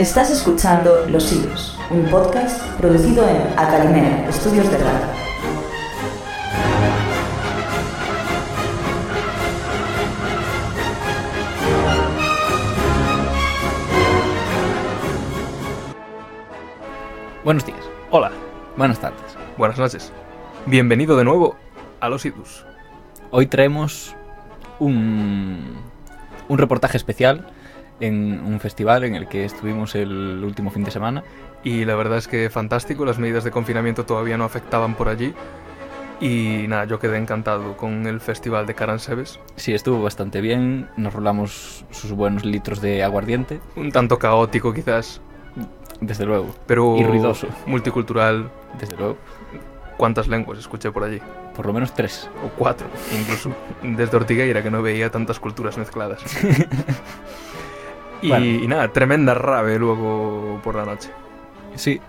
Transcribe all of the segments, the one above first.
Estás escuchando Los Hilos, un podcast producido en Acalimera, Estudios de Radio. Buenos días, Hola, buenas tardes. buenas noches. Bienvenido de nuevo a Los Idus. Hoy traemos un, un reportaje especial en un festival en el que estuvimos el último fin de semana. Y la verdad es que fantástico, las medidas de confinamiento todavía no afectaban por allí. Y nada, yo quedé encantado con el festival de Caransebes. Sí, estuvo bastante bien, nos rolamos sus buenos litros de aguardiente, Un tanto caótico quizás, desde luego, pero Y ruidoso. multicultural. desde luego, ¿Cuántas lenguas escuché por allí? por lo menos tres. O cuatro, incluso. Desde Ortigueira, que no veía tantas culturas mezcladas. y, Bueno. y nada, tremenda rave luego por la noche. Sí,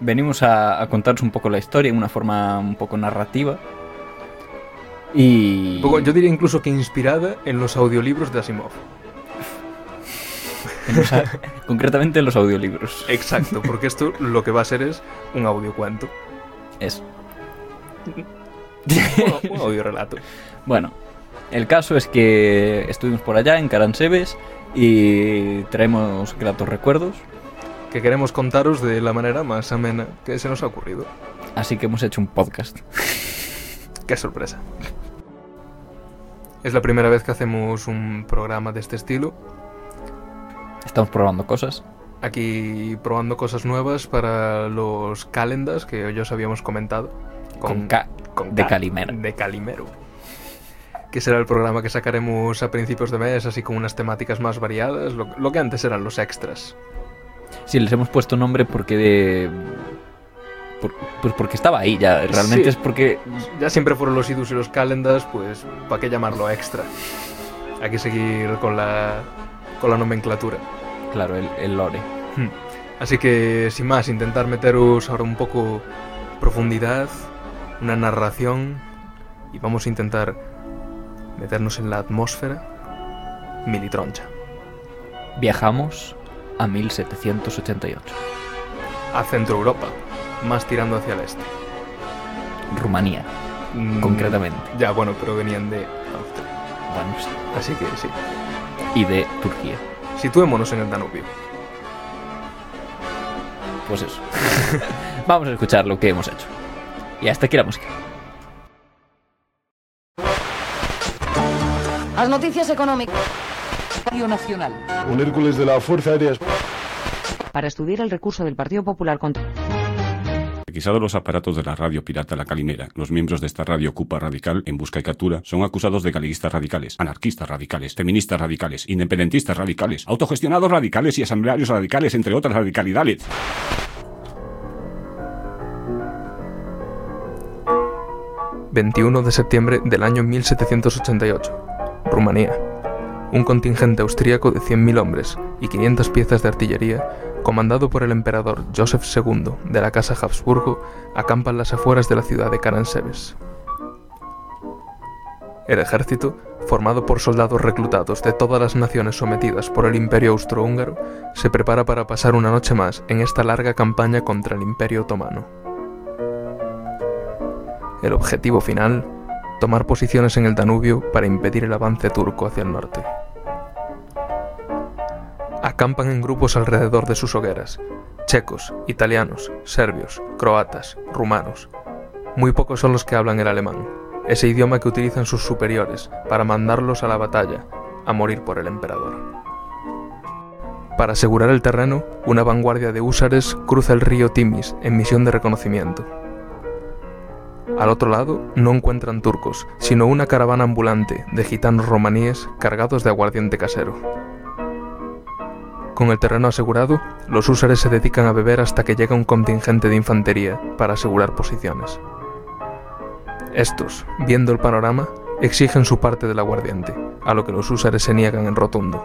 venimos a, a contaros un poco la historia en una forma un poco narrativa. Y... Un poco, yo diría incluso que inspirada en los audiolibros de Asimov. concretamente en los audiolibros. Exacto, porque esto lo que va a ser es un audiocuento. Es. Bueno, un audiorelato. Bueno, el caso es que estuvimos por allá en Caransebes y traemos gratos recuerdos, Que queremos contaros de la manera más amena que se nos ha ocurrido. así que hemos hecho un podcast. ¡Qué sorpresa! Es la primera vez que hacemos un programa de este estilo. Estamos probando cosas. Aquí probando cosas nuevas para los calendas que ya os habíamos comentado. Con K, con de Calimero. De Calimero. Que será el programa que sacaremos a principios de mes, así con unas temáticas más variadas, lo, lo que antes eran los extras. Sí, les hemos puesto nombre porque de... por- pues porque estaba ahí ya. Realmente Sí. es porque... Ya siempre fueron los idus y los calendas, pues ¿para qué llamarlo extra? Hay que seguir con la, con la nomenclatura. Claro, el, el lore. Hmm. Así que, sin más, intentar meteros ahora un poco profundidad, una narración, y vamos a intentar meternos en la atmósfera militroncha. Viajamos a 1788. A Centro Europa, más tirando hacia el este. Rumanía, Mm, concretamente. Ya, bueno, pero venían de Austria. Bueno, sí. Así que sí. Y de Turquía. Situémonos en el Danubio. Pues eso. Vamos a escuchar lo que hemos hecho. Y hasta aquí la música. Las noticias económicas. Radio Nacional. Un Hércules de la Fuerza Aérea Para estudiar el recurso del Partido Popular contra. Requisados los aparatos de la radio pirata La Calimera, los miembros de esta radio Cupa Radical, en busca y captura, son acusados de galiguistas radicales, anarquistas radicales, feministas radicales, independentistas radicales, autogestionados radicales y asamblearios radicales, entre otras radicalidades. ...21 de septiembre del año 1788... Rumanía. Un contingente austríaco de 100.000 hombres y 500 piezas de artillería, comandado por el emperador Joseph II de la Casa Habsburgo, acampa en las afueras de la ciudad de Caransebes. El ejército, formado por soldados reclutados de todas las naciones sometidas por el Imperio Austrohúngaro, se prepara para pasar una noche más en esta larga campaña contra el Imperio Otomano. El objetivo final, tomar posiciones en el Danubio para impedir el avance turco hacia el norte. Acampan en grupos alrededor de sus hogueras, checos, italianos, serbios, croatas, rumanos. Muy pocos son los que hablan el alemán, ese idioma que utilizan sus superiores para mandarlos a la batalla, a morir por el emperador. Para asegurar el terreno, una vanguardia de húsares cruza el río Timis en misión de reconocimiento. Al otro lado no encuentran turcos, sino una caravana ambulante de gitanos romaníes cargados de aguardiente casero. Con el terreno asegurado, los húsares se dedican a beber hasta que llega un contingente de infantería para asegurar posiciones. Estos, viendo el panorama, exigen su parte del aguardiente, a lo que los húsares se niegan en rotundo.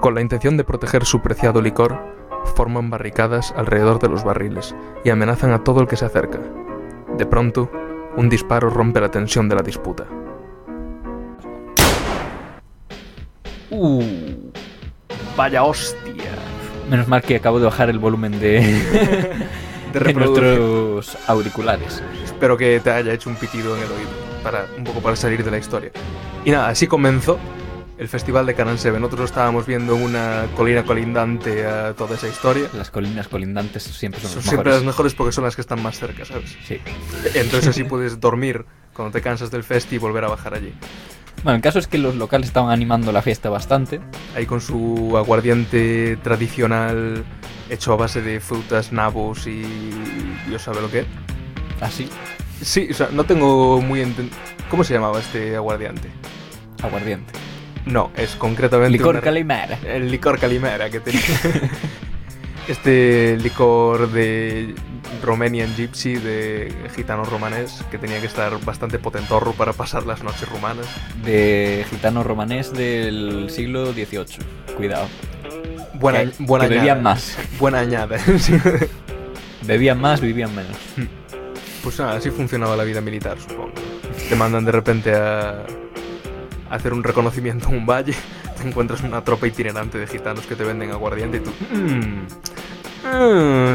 Con la intención de proteger su preciado licor, forman barricadas alrededor de los barriles y amenazan a todo el que se acerca. De pronto, un disparo rompe la tensión de la disputa. Uh, Vaya hostia. Menos mal que acabo de bajar el volumen de, De de nuestros auriculares. Espero que te haya hecho un pitido en el oído, para, un poco para salir de la historia. Y nada, así comenzó el festival de Caransebe. Nosotros estábamos viendo en una colina colindante a toda esa historia. Las colinas colindantes siempre son Son los siempre mejores. las mejores porque son las que están más cerca, ¿sabes? Sí. Entonces así puedes dormir cuando te cansas del festi y volver a bajar allí. Bueno, el caso es que los locales estaban animando la fiesta bastante. Ahí con su aguardiente tradicional hecho a base de frutas, nabos y Dios sabe lo que. Así, Sí, o sea, no tengo muy enten- ¿Cómo se llamaba este aguardiente? aguardiente. No, es concretamente Licor una- Calimera. el licor calimera que tenía. este licor de Romanian Gypsy, de gitano romanés, que tenía que estar bastante potentorro para pasar las noches rumanas. De gitano romanés del siglo XVIII. Cuidado. Buena, Que- buena que añada. bebían más. Buena añada. Sí. Bebían más, vivían menos. Pues nada, así funcionaba la vida militar, supongo. Te mandan de repente a, a hacer un reconocimiento en un valle, te encuentras una tropa itinerante de gitanos que te venden aguardiente y tú... "Mm,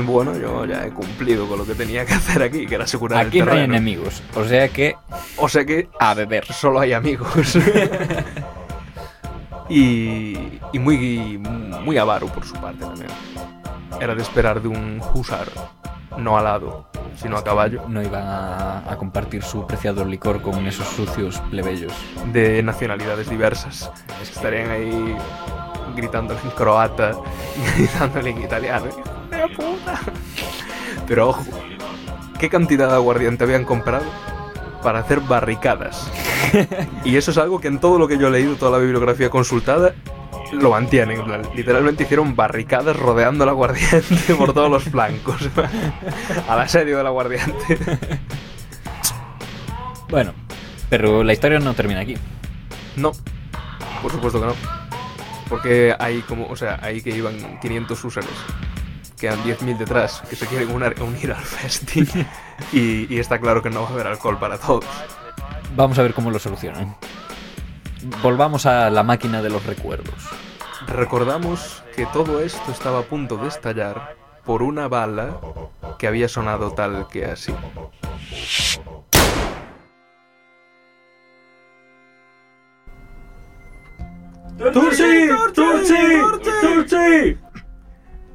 mm, bueno, yo ya he cumplido con lo que tenía que hacer aquí, que era asegurar Aquí el no hay enemigos. O sea que O sea que a beber. solo hay amigos. y, y muy, muy avaro por su parte también. Era de esperar de un husar, no alado, sino a caballo, No iban a, a compartir su preciado licor con esos sucios plebeyos. de nacionalidades diversas. Estarían ahí gritándole en croata y gritándole en italiano. ¡Hijo de puta! Pero ojo, ¿qué cantidad de aguardiente habían comprado? Para hacer barricadas. Y eso es algo que en todo lo que yo he leído, toda la bibliografía consultada, lo mantienen. Literalmente hicieron barricadas rodeando el aguardiente por todos los flancos. Al asedio del aguardiente. Bueno, pero la historia no termina aquí. No, por supuesto que no. Porque hay como, o sea, ahí que iban 500 usuarios. Quedan 10.000 detrás que se quieren unir al festi. y, y está claro que no va a haber alcohol para todos. Vamos a ver cómo lo solucionan. Volvamos a la máquina de los recuerdos. Recordamos que todo esto estaba a punto de estallar por una bala que había sonado tal que así.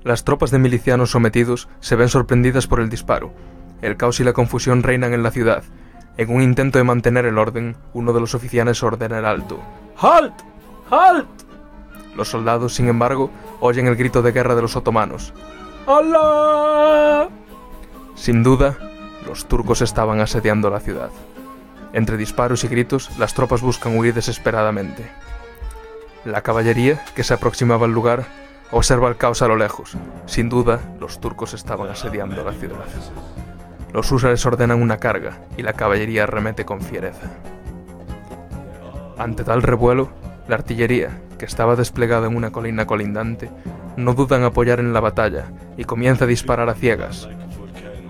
Las tropas de milicianos sometidos se ven sorprendidas por el disparo. El caos y la confusión reinan en la ciudad. En un intento de mantener el orden, uno de los oficiales ordena el alto. ¡Halt! ¡Halt! Los soldados, sin embargo, oyen el grito de guerra de los otomanos. ¡Allah! Sin duda, los turcos estaban asediando la ciudad. Entre disparos y gritos, las tropas buscan huir desesperadamente. La caballería, que se aproximaba al lugar, observa el caos a lo lejos. Sin duda, los turcos estaban asediando la ciudad. Los húsares ordenan una carga y la caballería arremete con fiereza. Ante tal revuelo, la artillería, que estaba desplegada en una colina colindante, no duda en apoyar en la batalla y comienza a disparar a ciegas.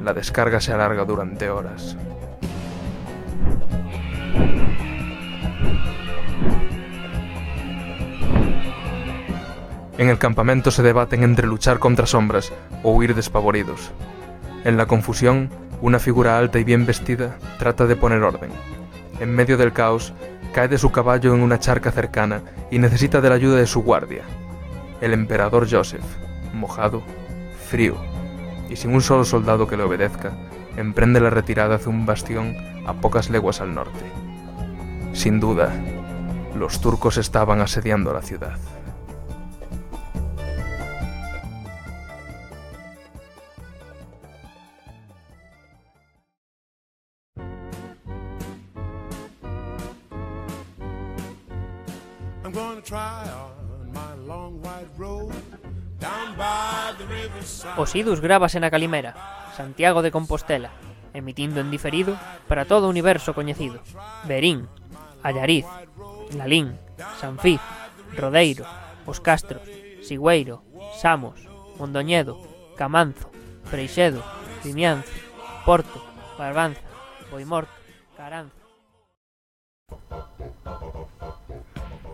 La descarga se alarga durante horas. En el campamento se debaten entre luchar contra sombras o huir despavoridos. En la confusión, una figura alta y bien vestida trata de poner orden. En medio del caos, cae de su caballo en una charca cercana y necesita de la ayuda de su guardia, el emperador Joseph, mojado, frío y sin un solo soldado que le obedezca, emprende la retirada hacia un bastión a pocas leguas al norte. Sin duda, los turcos estaban asediando la ciudad. Os idus grábase na Calimera, Santiago de Compostela, emitindo en diferido para todo o universo coñecido. Berín, Allariz, Lalín, Sanfiz, Rodeiro, Os Castros, Sigüeiro, Samos, Mondoñedo, Camanzo, Freixedo, Vimianzo, Porto, Barbanza, Boimorto, Caranza,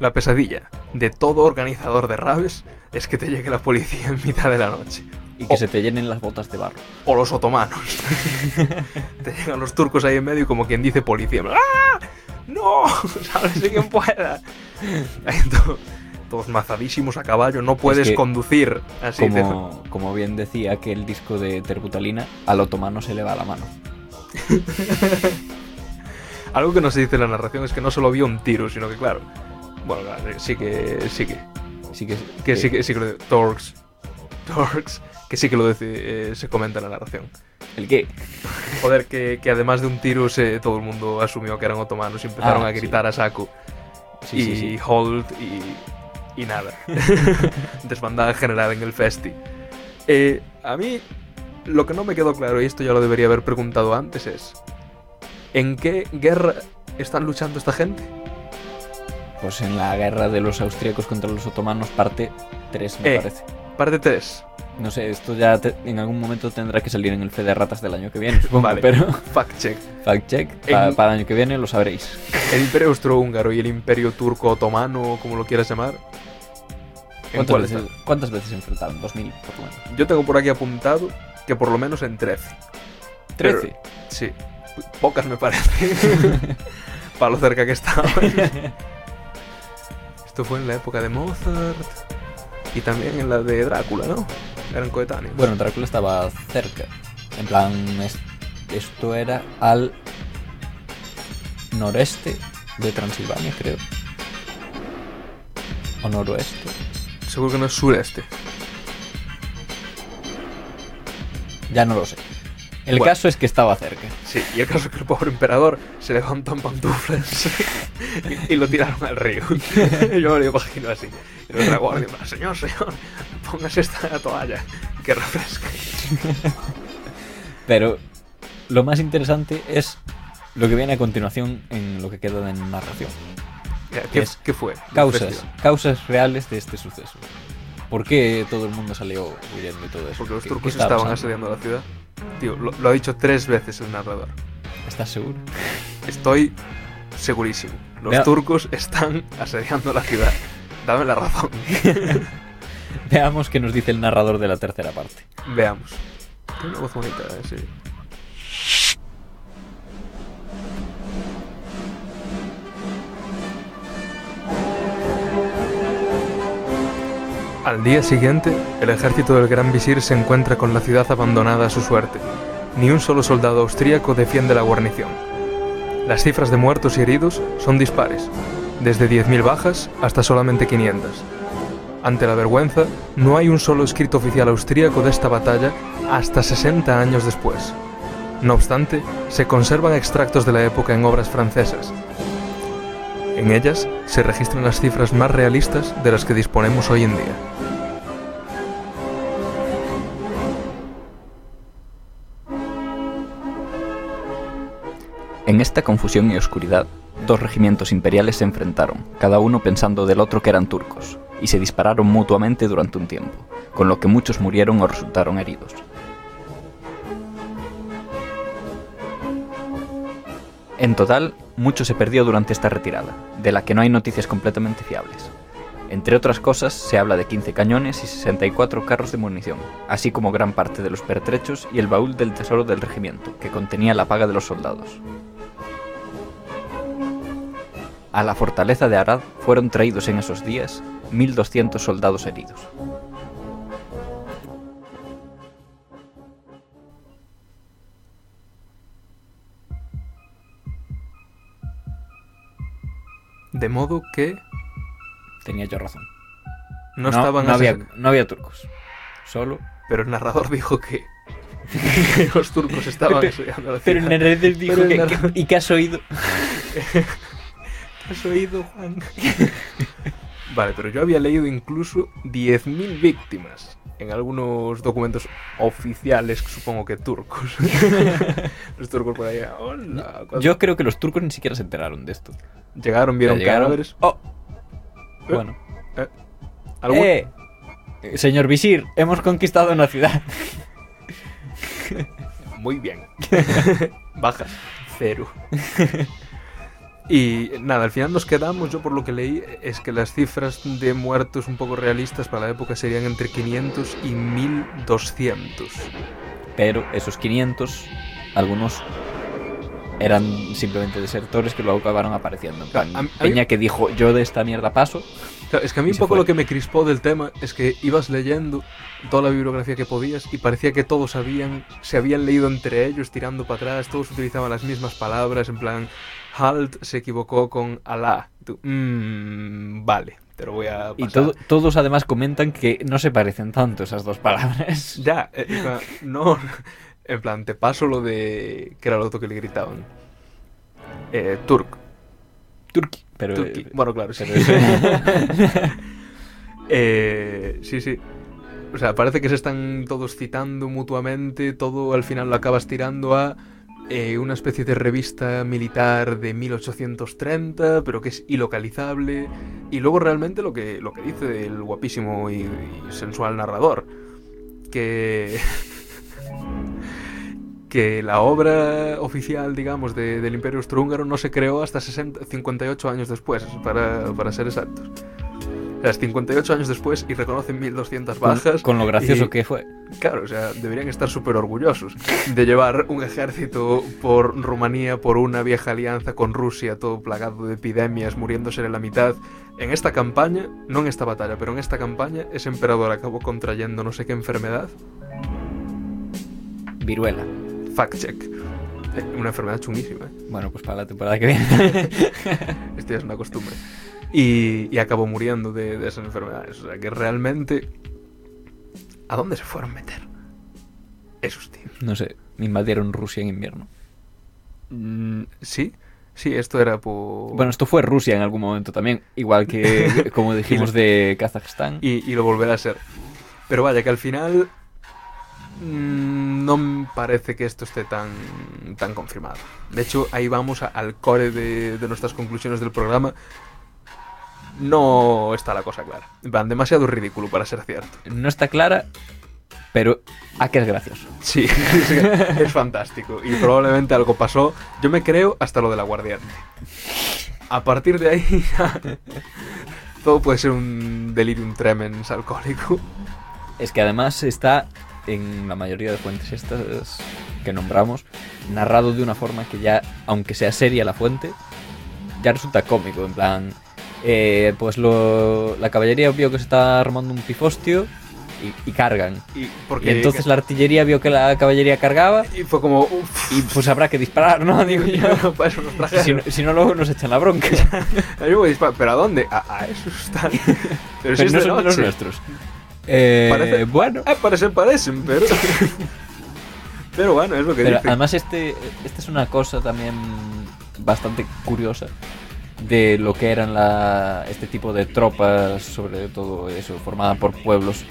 La pesadilla, de todo organizador de raves es que te llegue la policía en mitad de la noche. Y que se te llenen las botas de barro. O los otomanos. te llegan los turcos ahí en medio y como quien dice policía. ¡Ah! ¡No! ¡Sálvese quien pueda! To- todos mazadísimos a caballo, no puedes que conducir. Así Como, como bien decía aquel disco de Terbutalina, al otomano se le va la mano. Algo que no se dice en la narración es que no solo había un tiro, sino que claro. Bueno, sí que. Sí que. Sí que, Que sí que, sí que lo Torx. Torx. Que sí que lo dice, eh, se comenta en la narración. ¿El qué? Joder, que, que además de un tiro se, todo el mundo asumió que eran otomanos y empezaron Ah, a gritar a saco. Y hold y, y nada. Desbandada general en el festi. Eh, a mí lo que no me quedó claro, y esto ya lo debería haber preguntado antes, es ¿en qué guerra están luchando esta gente? Pues en la guerra de los austríacos contra los otomanos, parte 3, me Eh. parece. Parte 3. No sé, esto ya te- en algún momento tendrá que salir en el Fe de Ratas del año que viene, supongo, Vale. pero Fact check. fact check, pa- para el año que viene lo sabréis. El imperio austrohúngaro y el imperio turco otomano, como lo quieras llamar. ¿En ¿Cuántas veces? ¿Cuántas veces se enfrentaron? 2000, por lo menos. Yo tengo por aquí apuntado que por lo menos en 13. Pero- 13. Sí, pocas me parece. Para lo cerca que estaba. Esto fue en la época de Mozart y también en la de Drácula, ¿no? Eran coetáneos. Bueno, Drácula estaba cerca. En plan, es- esto era al noreste de Transilvania, creo. O noroeste. seguro que no es sureste. Ya no lo sé. El Bueno. caso es que estaba cerca. Sí, y el caso es que el pobre emperador se levantó en pantuflas y, y lo tiraron al río. Yo me lo imagino así. Y la guardia, señor, señor, póngase esta toalla que refresca. Pero lo más interesante es lo que viene a continuación en lo que queda de narración. ¿Qué, Es qué fue? Causas, causas reales de este suceso. ¿Por qué todo el mundo salió huyendo y todo eso? Porque los ¿Qué- turcos estaban pasando? asediando la ciudad. Tío, lo, lo ha dicho tres veces el narrador. ¿Estás seguro? Estoy segurísimo. Los Vea- turcos están asediando la ciudad. Dame la razón. Veamos qué nos dice el narrador de la tercera parte. Veamos. Tiene una voz bonita, eh, sí. Al día siguiente, el ejército del gran visir se encuentra con la ciudad abandonada a su suerte. Ni un solo soldado austríaco defiende la guarnición. Las cifras de muertos y heridos son dispares, desde 10.000 bajas hasta solamente 500. Ante la vergüenza, no hay un solo escrito oficial austríaco de esta batalla hasta 60 años después. No obstante, se conservan extractos de la época en obras francesas. En ellas se registran las cifras más realistas de las que disponemos hoy en día. En esta confusión y oscuridad, dos regimientos imperiales se enfrentaron, cada uno pensando del otro que eran turcos, y se dispararon mutuamente durante un tiempo, con lo que muchos murieron o resultaron heridos. En total, mucho se perdió durante esta retirada, de la que no hay noticias completamente fiables. Entre otras cosas, se habla de 15 cañones y 64 carros de munición, así como gran parte de los pertrechos y el baúl del tesoro del regimiento, que contenía la paga de los soldados. A la fortaleza de Arad fueron traídos en esos días 1.200 soldados heridos. De modo que Tenía yo razón. no, estaban no había, no había turcos. Solo. Pero el narrador dijo que, que los turcos estaban asediando la Pero el narrador dijo que, narrador- que- ¿Y qué has oído? ¿Has oído, Juan? vale, pero yo había leído incluso 10.000 víctimas en algunos documentos oficiales, supongo que turcos. Los turcos por ahí, hola. Yo creo que los turcos ni siquiera se enteraron de esto. Llegaron, vieron llegaron. cadáveres. Oh. Bueno. ¿Algún- ¡Eh! Señor Visir, hemos conquistado una ciudad. Muy bien. Bajas. Cero. Y nada, al final nos quedamos, yo por lo que leí, es que las cifras de muertos un poco realistas para la época serían entre 500 y 1200. Pero esos 500, algunos eran simplemente desertores que luego acabaron apareciendo. En plan, A- a mí- Peña que dijo, yo de esta mierda paso. Claro, es que a mí un poco fue. lo que me crispó del tema es que ibas leyendo toda la bibliografía que podías y parecía que todos habían, se habían leído entre ellos tirando para atrás, todos utilizaban las mismas palabras, en plan, Halt se equivocó con Alá. Tú, "Mm, vale, te lo voy a Y pasar". todo- todos además comentan que no se parecen tanto esas dos palabras. Ya, eh, no, en plan, te paso lo de, que era lo otro que le gritaban. Eh, Turk. Turki. Pero, Turki. Bueno, claro, sí. Eh, sí, sí. O sea, parece que se están todos citando mutuamente, todo al final lo acabas tirando a eh, una especie de revista militar de 1830, pero que es ilocalizable. Y luego realmente lo que, lo que dice el guapísimo y, sensual narrador, que... que la obra oficial, digamos, de- del Imperio Austrohúngaro no se creó hasta 60 58 años después, para, para ser exactos. O sea, es 58 años después y reconocen 1200 con, bajas. con lo gracioso y- que fue. Claro, o sea, deberían estar súper orgullosos de llevar un ejército por Rumanía, por una vieja alianza con Rusia, todo plagado de epidemias, muriéndose en la mitad. En esta campaña, no en esta batalla, pero en esta campaña, ese emperador acabó contrayendo no sé qué enfermedad. Viruela. Fact check. Eh, Una enfermedad chunguísima. ¿eh? Bueno, pues para la temporada que viene. Esto ya es una costumbre. Y, y acabó muriendo de, de esas enfermedades. O sea, que realmente... ¿A dónde se fueron a meter? Esos tíos. no sé, invadieron Rusia en invierno. Mm, sí, sí, esto era por... Bueno, esto fue Rusia en algún momento también, igual que como dijimos de Kazajstán. y, y lo volverá a ser. Pero vaya, que al final mm, no me parece que esto esté tan, tan confirmado. De hecho, ahí vamos a- al core de, de nuestras conclusiones del programa. No está la cosa clara. En plan, demasiado ridículo para ser cierto. No está clara, pero a que es gracioso. Sí, es, es fantástico. Y probablemente algo pasó. Yo me creo hasta lo de la guardiante. A partir de ahí ya todo puede ser un delirium tremens alcohólico. Es que además está en la mayoría de fuentes estas que nombramos, narrado de una forma que ya, aunque sea seria la fuente, ya resulta cómico. En plan, eh, pues lo, la caballería vio que se está armando un pifostio y, y cargan. Y, entonces la artillería vio que la caballería cargaba y fue como, uff, y pues habrá que disparar, ¿no? Digo yo. para eso nos. Si no, si no, luego nos echan la bronca. ¿Pero a dónde? A, a esos están. Pero, si Pero es no de son los nuestros. Eh, Parece- Bueno. Ah, parecen, parecen, pero. pero bueno, es lo que Pero además este, esta es una cosa también bastante curiosa de lo que eran la, este tipo de tropas, sobre todo eso, formada por pueblos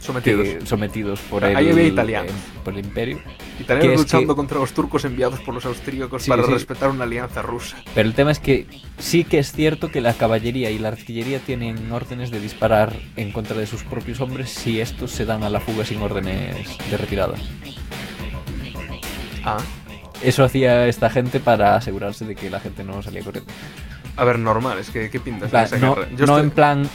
Sometidos. que- sometidos por Ahí el, había italianos. eh, por el imperio. Italianos luchando que- contra los turcos enviados por los austríacos Sí, para sí. respetar una alianza rusa. Pero el tema es que sí que es cierto que la caballería y la artillería tienen órdenes de disparar en contra de sus propios hombres si estos se dan a la fuga sin órdenes de retirada. Ah. Eso hacía esta gente para asegurarse de que la gente no salía corriendo. A ver, normal, es que ¿qué pintas plan, no, guerra? Yo no estoy- en plan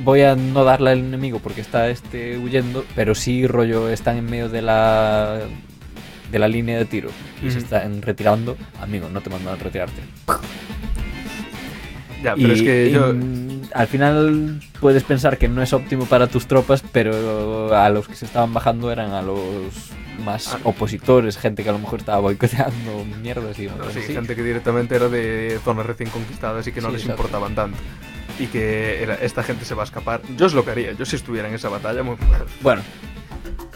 voy a no darle al enemigo porque está este huyendo, pero sí rollo están en medio de la de la línea de tiro y se están retirando, amigo, no te mandan a retirarte. Ya, pero Y- es que yo. Al final puedes pensar que no es óptimo para tus tropas, pero a los que se estaban bajando eran a los más Ah. opositores, gente que a lo mejor estaba boicoteando mierdas y No, sí, así. gente que directamente era de zonas recién conquistadas y que no Sí, les exacto. importaban tanto. Y que era, esta gente se va a escapar. Yo es lo que haría. Yo si estuviera en esa batalla... muy- Bueno,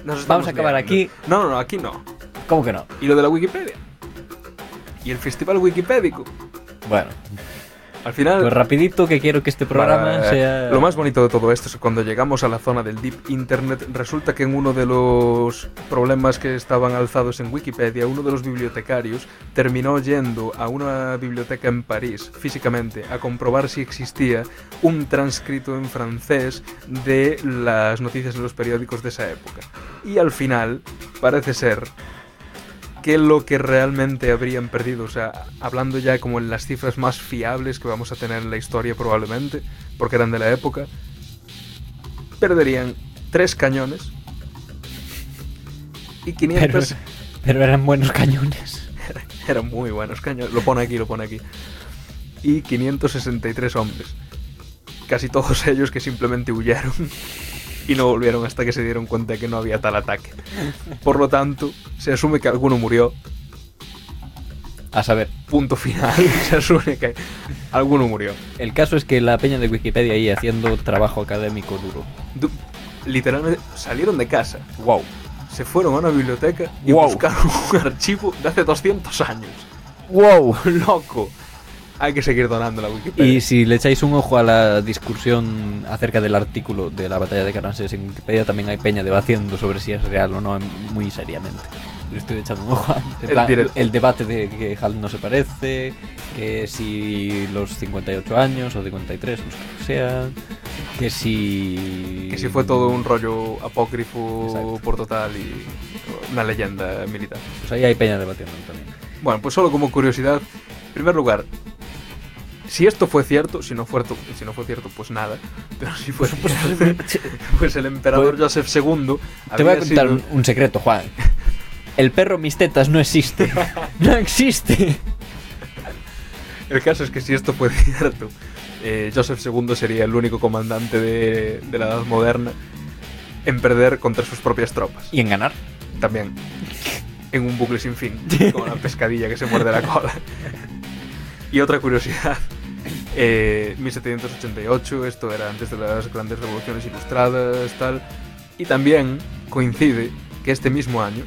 Nos Vamos a acabar aquí. No, no, no, aquí no. ¿cómo que no? ¿Y lo de la Wikipedia? ¿Y el festival wikipédico? Bueno, Al final... pues rapidito que quiero que este programa Para- sea Lo más bonito de todo esto es que cuando llegamos a la zona del Deep Internet, resulta que en uno de los problemas que estaban alzados en Wikipedia, uno de los bibliotecarios terminó yendo a una biblioteca en París, físicamente, a comprobar si existía un transcrito en francés de las noticias en los periódicos de esa época. Y al final, parece ser qué es lo que realmente habrían perdido. O sea, hablando ya como en las cifras más fiables que vamos a tener en la historia probablemente, porque eran de la época, perderían tres cañones y 500... Pero, pero eran buenos cañones. Eran muy buenos cañones. Lo pone aquí, lo pone aquí. Y 563 hombres. Casi todos ellos que simplemente huyeron y no volvieron hasta que se dieron cuenta de que no había tal ataque. Por lo tanto, se asume que alguno murió. A saber, Punto final. Se asume que alguno murió. el caso es que la peña de Wikipedia ahí haciendo trabajo académico duro. Du- literalmente salieron de casa, Wow. se fueron a una biblioteca y Wow. buscaron un archivo de hace 200 años. Wow. ¡Loco! Hay que seguir donando la Wikipedia. Y si le echáis un ojo a la discusión acerca del artículo de la batalla de Caransés en Wikipedia, también hay peña debatiendo sobre si es real o no muy seriamente. Le estoy echando un ojo. El plan, el debate de que Hal no se parece, que si los 58 años o 53, los que sean, que si... Que si fue todo un rollo apócrifo Exacto. por total y una leyenda militar. Pues ahí hay peña debatiendo también. Bueno, pues solo como curiosidad, en primer lugar, si esto fue cierto, si no fue, si no fue cierto, pues nada, pero si fue cierto, pues el emperador Pues- Joseph II Te voy a contar sido- un secreto, Juan. El perro mis tetas no existe. No existe. El caso es que si esto fue cierto, eh, Joseph II sería el único comandante de, de la Edad Moderna en perder contra sus propias tropas. Y en ganar. También en un bucle sin fin, como la pescadilla que se muerde la cola. Y otra curiosidad, eh, 1788, esto era antes de las grandes revoluciones ilustradas, tal, y también coincide que este mismo año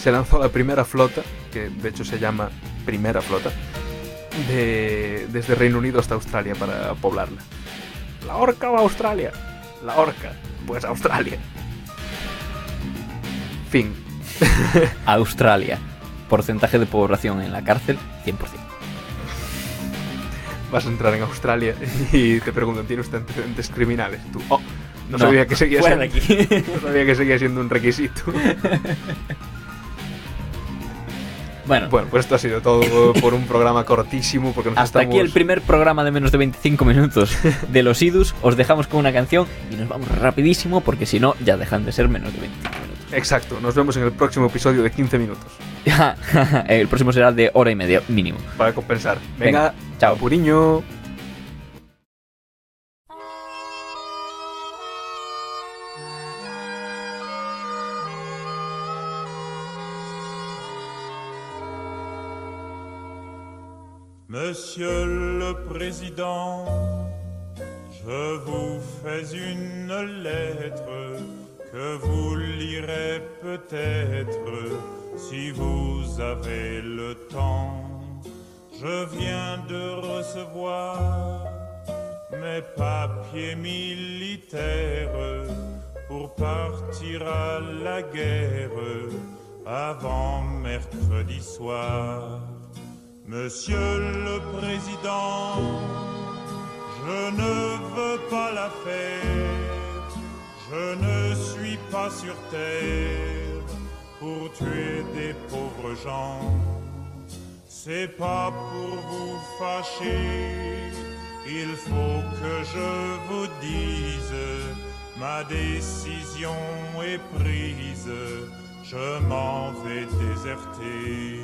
se lanzó la primera flota, que de hecho se llama Primera Flota, de, desde Reino Unido hasta Australia para poblarla. ¿La orca o Australia? La orca, pues Australia. Fin. Australia. Porcentaje de población en la cárcel, 100%. Vas a entrar en Australia y te preguntan, ¿tiene usted antecedentes criminales? Tú, oh, no, No, sabía que seguía siendo, de aquí. no sabía que seguía siendo un requisito. Bueno, Bueno, pues esto ha sido todo por un programa cortísimo porque nos hasta estamos... aquí el primer programa de menos de 25 minutos de los idus. Os dejamos con una canción y nos vamos rapidísimo porque si no ya dejan de ser menos de 25 minutos. Exacto, nos vemos en el próximo episodio de 15 minutos el próximo será de hora y media mínimo. para compensar. Venga, Venga, chao. Puriño. Monsieur le Président, je vous fais une lettre que vous lirez peut-être si vous avez le temps. Je viens de recevoir mes papiers militaires pour partir à la guerre avant mercredi soir. Monsieur le Président, je ne veux pas la faire, je ne suis pas sur terre pour tuer des pauvres gens. C'est pas pour vous fâcher, il faut que je vous dise, ma décision est prise, je m'en vais déserter.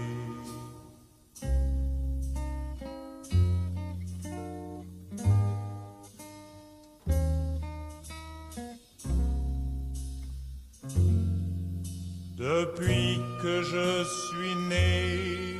Depuis que je suis né,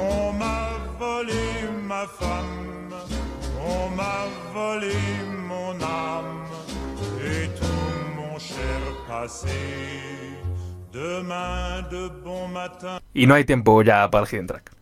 on m'a volé ma femme, on m'a volé mon âme et tout mon cher passé. Demain de bon matin. Y no hay tiempo ya para el hidden track.